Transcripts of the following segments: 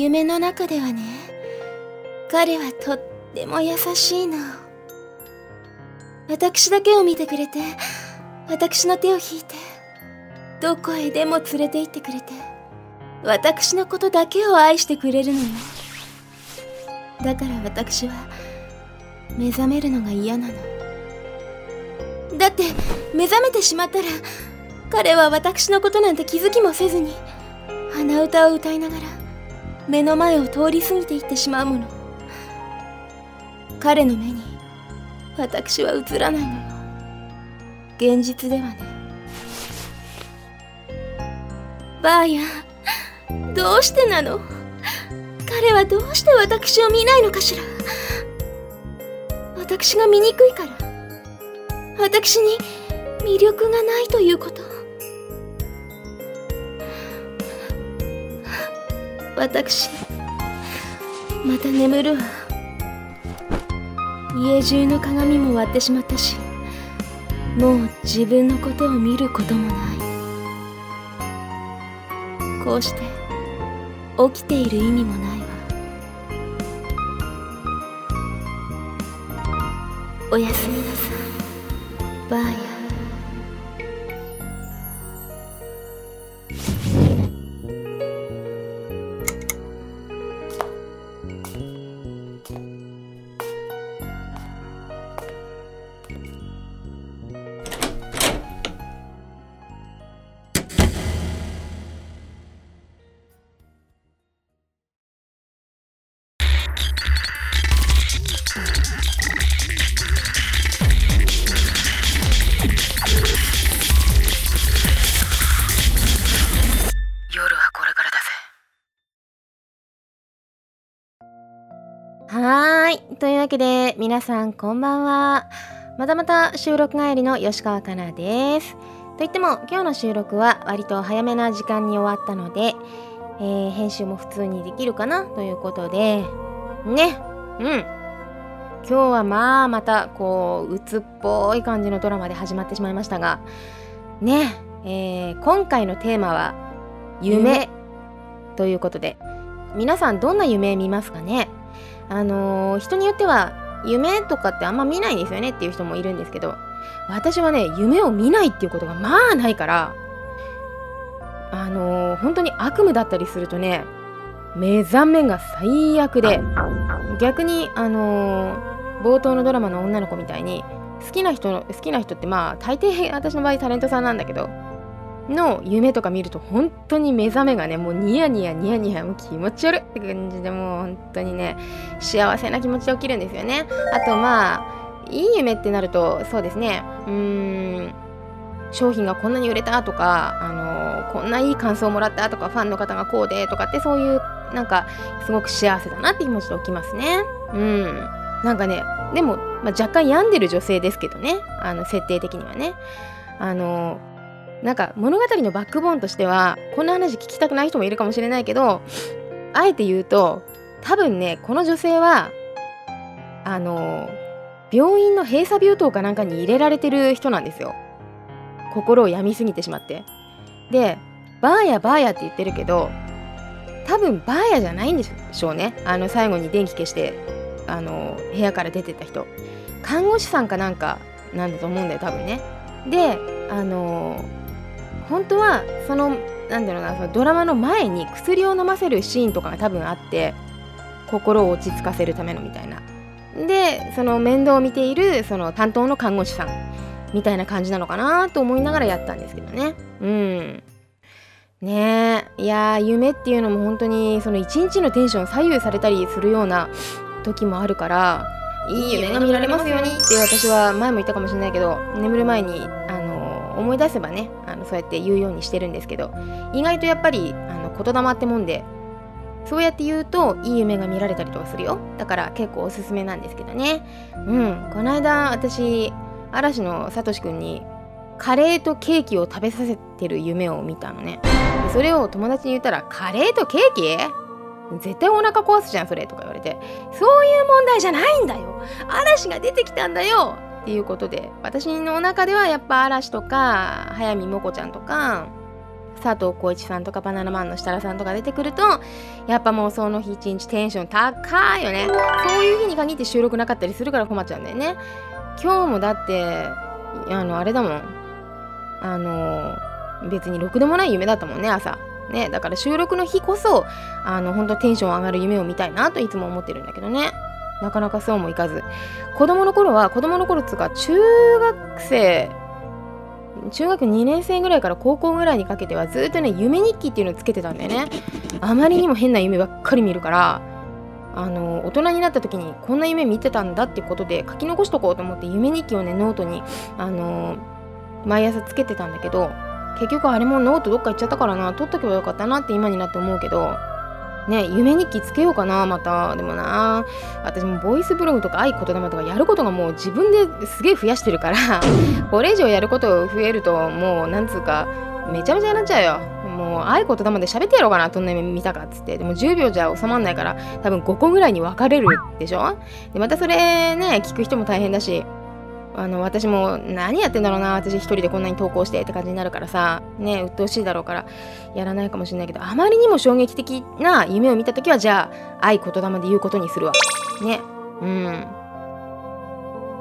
夢の中ではね彼はとっても優しいの私だけを見てくれて私の手を引いてどこへでも連れて行ってくれて私のことだけを愛してくれるのよ。だから私は目覚めるのが嫌なの。だって目覚めてしまったら彼は私のことなんて気づきもせずに鼻歌を歌いながら目の前を通り過ぎていってしまうもの。彼の目に私は映らないの。よ現実ではね。ばあやどうしてなの？彼はどうして私を見ないのかしら？私が醜いから。私に魅力がないということ。私また眠るわ。家中の鏡も割ってしまったしもう自分のことを見ることもない。こうして起きている意味もないわ。おやすみなさい。ばあやはーい。というわけで、皆さんこんばんは。またまた収録帰りの吉川かなです。といっても、今日の収録は割と早めな時間に終わったので、えー編集も普通にできるかなということで、ね、うん。今日はまあまたこう鬱っぽい感じのドラマで始まってしまいましたがね、えー今回のテーマは夢ということで皆さんどんな夢見ますかね？あのー人によっては夢とかってあんま見ないんですよねっていう人もいるんですけど私はね夢を見ないっていうことがまあないからあのー本当に悪夢だったりするとね目覚めが最悪で逆にあのー冒頭のドラマの女の子みたいに好きな人好きな人ってまあ大抵私の場合タレントさんなんだけどの夢とか見ると本当に目覚めがねもうニヤニヤニヤニヤもう気持ち悪いって感じでもう本当にね幸せな気持ちで起きるんですよね。あとまあいい夢ってなるとそうですねうーん商品がこんなに売れたとかあのこんないい感想をもらったとかファンの方がこうでとかってそういうなんかすごく幸せだなって気持ちで起きますね。うん。なんかねでも、まあ、若干病んでる女性ですけどねあの設定的にはね。あのなんか物語のバックボーンとしてはこんな話聞きたくない人もいるかもしれないけどあえて言うと多分ねこの女性はあの病院の閉鎖病棟かなんかに入れられてる人なんですよ。心を病みすぎてしまって。でバーヤバーヤって言ってるけど多分バーヤじゃないんでしょうね。あの最後に電気消してあの部屋から出てた人。看護師さんかなんかなんだと思うんだよ多分ね。であの本当はそのなんだろうなそのドラマの前に薬を飲ませるシーンとかが多分あって心を落ち着かせるためのみたいな。でその面倒を見ているその担当の看護師さんみたいな感じなのかなと思いながらやったんですけどね。うん。ねえ。いやー夢っていうのも本当にその一日のテンション左右されたりするような時もあるからいい夢が見られますようにって私は前も言ったかもしれないけど眠る前にあの思い出せばねあのそうやって言うようにしてるんですけど意外とやっぱりあの言霊ってもんでそうやって言うといい夢が見られたりとかするよ。だから結構おすすめなんですけどね。うん。この間私嵐のさとしくんにカレーとケーキを食べさせてる夢を見たのね。でそれを友達に言ったらカレーとケーキ？絶対お腹壊すじゃんそれ。とか言われて。そういう問題じゃないんだよ。嵐が出てきたんだよ。っていうことで私の中ではやっぱ嵐とか早見もこちゃんとか佐藤浩市さんとかバナナマンの設楽さんとか出てくるとやっぱもうその日一日テンション高いよね。そういう日に限って収録なかったりするから困っちゃうんだよね。今日もだってあのあれだもん。あの別にろくでもない夢だったもんね朝。ねだから収録の日こそあの本当テンション上がる夢を見たいなといつも思ってるんだけどね。なかなかそうもいかず。子供の頃は子供の頃っつうか中学生中学2年生ぐらいから高校ぐらいにかけてはずっとね夢日記っていうのをつけてたんだよね。あまりにも変な夢ばっかり見るからあの大人になった時にこんな夢見てたんだってことで書き残しとこうと思って夢日記をねノートにあの毎朝つけてたんだけど結局あれもノートどっか行っちゃったからな取っとけばよかったなって今になって思うけどね夢日記つけようかなまた。でもな私もボイスブログとか愛言霊とかやることがもう自分ですげえ増やしてるから これ以上やること増えるともうなんつうかめちゃめちゃになっちゃうよ。もう愛言霊で喋ってやろうかなどんな夢見たかっつって。でも10秒じゃ収まんないから多分5個ぐらいに分かれるでしょ？でまたそれね聞く人も大変だし。あの私も何やってんだろうな私一人でこんなに投稿してって感じになるからさね鬱陶しいだろうからやらないかもしれないけどあまりにも衝撃的な夢を見た時はじゃあ愛言霊で言うことにするわ。ね。うん。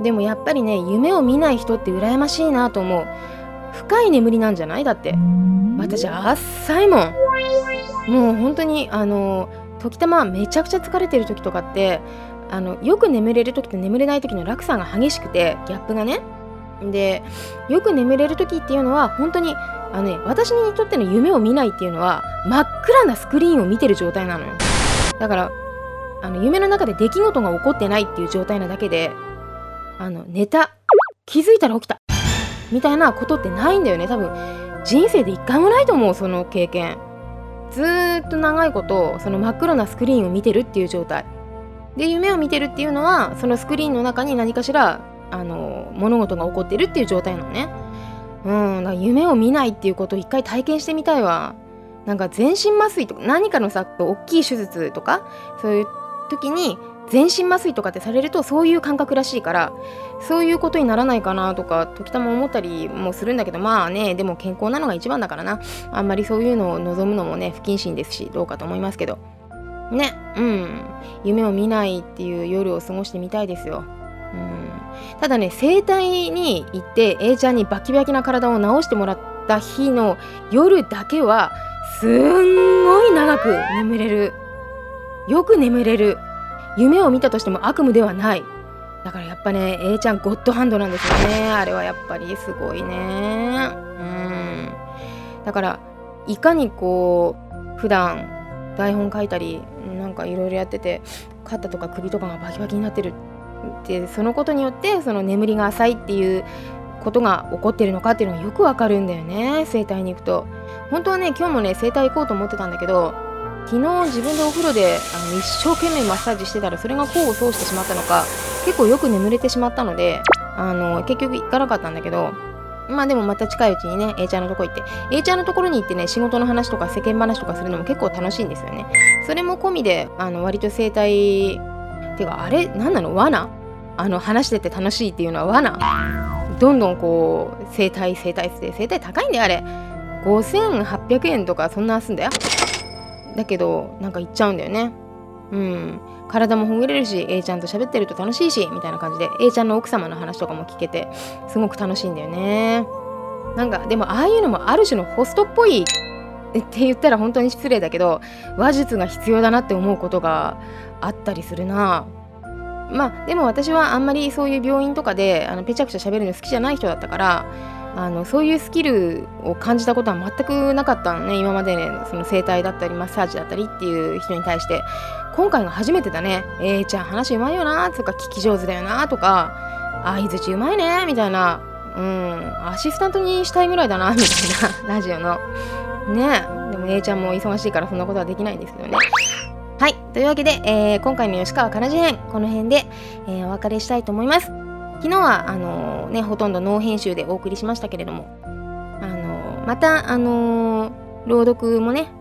でもやっぱりね夢を見ない人って羨ましいなと思う。深い眠りなんじゃない？だって。私浅いもん。もう本当にあの時たまめちゃくちゃ疲れてる時とかってあのよく眠れる時と眠れない時の落差が激しくてギャップがね。でよく眠れる時っていうのは本当にあの、ね、私にとっての夢を見ないっていうのは真っ暗なスクリーンを見てる状態なのよ。だからあの夢の中で出来事が起こってないっていう状態なだけであの寝た気づいたら起きたみたいなことってないんだよね。多分人生で一回もないと思うその経験。ずっと長いことその真っ黒なスクリーンを見てるっていう状態。で夢を見てるっていうのはそのスクリーンの中に何かしらあの物事が起こってるっていう状態なのね。うんだから夢を見ないっていうことを一回体験してみたいわ。なんか全身麻酔とか何かのさ大きい手術とかそういう時に全身麻酔とかってされるとそういう感覚らしいからそういうことにならないかなとか時たま思ったりもするんだけどまあねでも健康なのが一番だからな。あんまりそういうのを望むのもね不謹慎ですしどうかと思いますけど。ねうん。夢を見ないっていう夜を過ごしてみたいですよ。うん。ただね整体に行って A ちゃんにバキバキな体を治してもらった日の夜だけはすんごい長く眠れる。よく眠れる。夢を見たとしても悪夢ではない。だからやっぱね A ちゃんゴッドハンドなんですよね。あれはやっぱりすごいね。うん。だからいかにこう普段台本書いたりなんかいろいろやってて肩とか首とかがバキバキになってるってそのことによってその眠りが浅いっていうことが起こってるのかっていうのがよくわかるんだよね整体に行くと。本当はね今日もね整体行こうと思ってたんだけど昨日自分でお風呂であの一生懸命マッサージしてたらそれが功を奏してしまったのか結構よく眠れてしまったのであの結局行かなかったんだけどまあでもまた近いうちにね A ちゃんのとこ行って。A ちゃんのところに行ってね仕事の話とか世間話とかするのも結構楽しいんですよね。それも込みであの割と整体ってかあれ？何なの？罠？あの話してて楽しいっていうのは罠？どんどんこう整体整体って整体高いんだよあれ。5800円とかそんなすんだよ。だけどなんか行っちゃうんだよね。うん。体もほぐれるし A ちゃんと喋ってると楽しいしみたいな感じで A ちゃんの奥様の話とかも聞けてすごく楽しいんだよね。なんかでもああいうのもある種のホストっぽいって言ったら本当に失礼だけど話術が必要だなって思うことがあったりするな。まあでも私はあんまりそういう病院とかであのペチャクチャ喋るの好きじゃない人だったからあのそういうスキルを感じたことは全くなかったのね。今までねその整体だったりマッサージだったりっていう人に対して。今回が初めてだね。えー、ちゃん話うまいよなとか聞き上手だよなとか。相づちうまいねみたいな。うんアシスタントにしたいぐらいだなみたいな。ラジオの。ね。でも A ちゃんも忙しいからそんなことはできないんですけどね。はい。というわけで、えー、今回の吉川かなじ編。この辺で、えー、お別れしたいと思います。昨日はあのー、ねほとんどノー編集でお送りしましたけれども。あの、またあの、朗読もね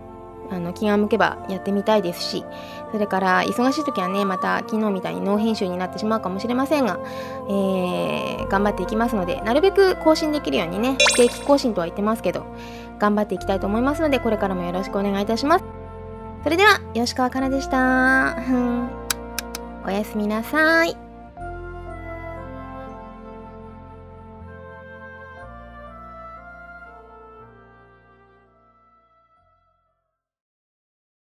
あの気が向けばやってみたいですしそれから忙しい時はねまた昨日みたいにノー編集になってしまうかもしれませんが、えー、頑張っていきますのでなるべく更新できるようにね定期更新とは言ってますけど頑張っていきたいと思いますのでこれからもよろしくお願いいたします。それでは吉川かなでした。おやすみなさい。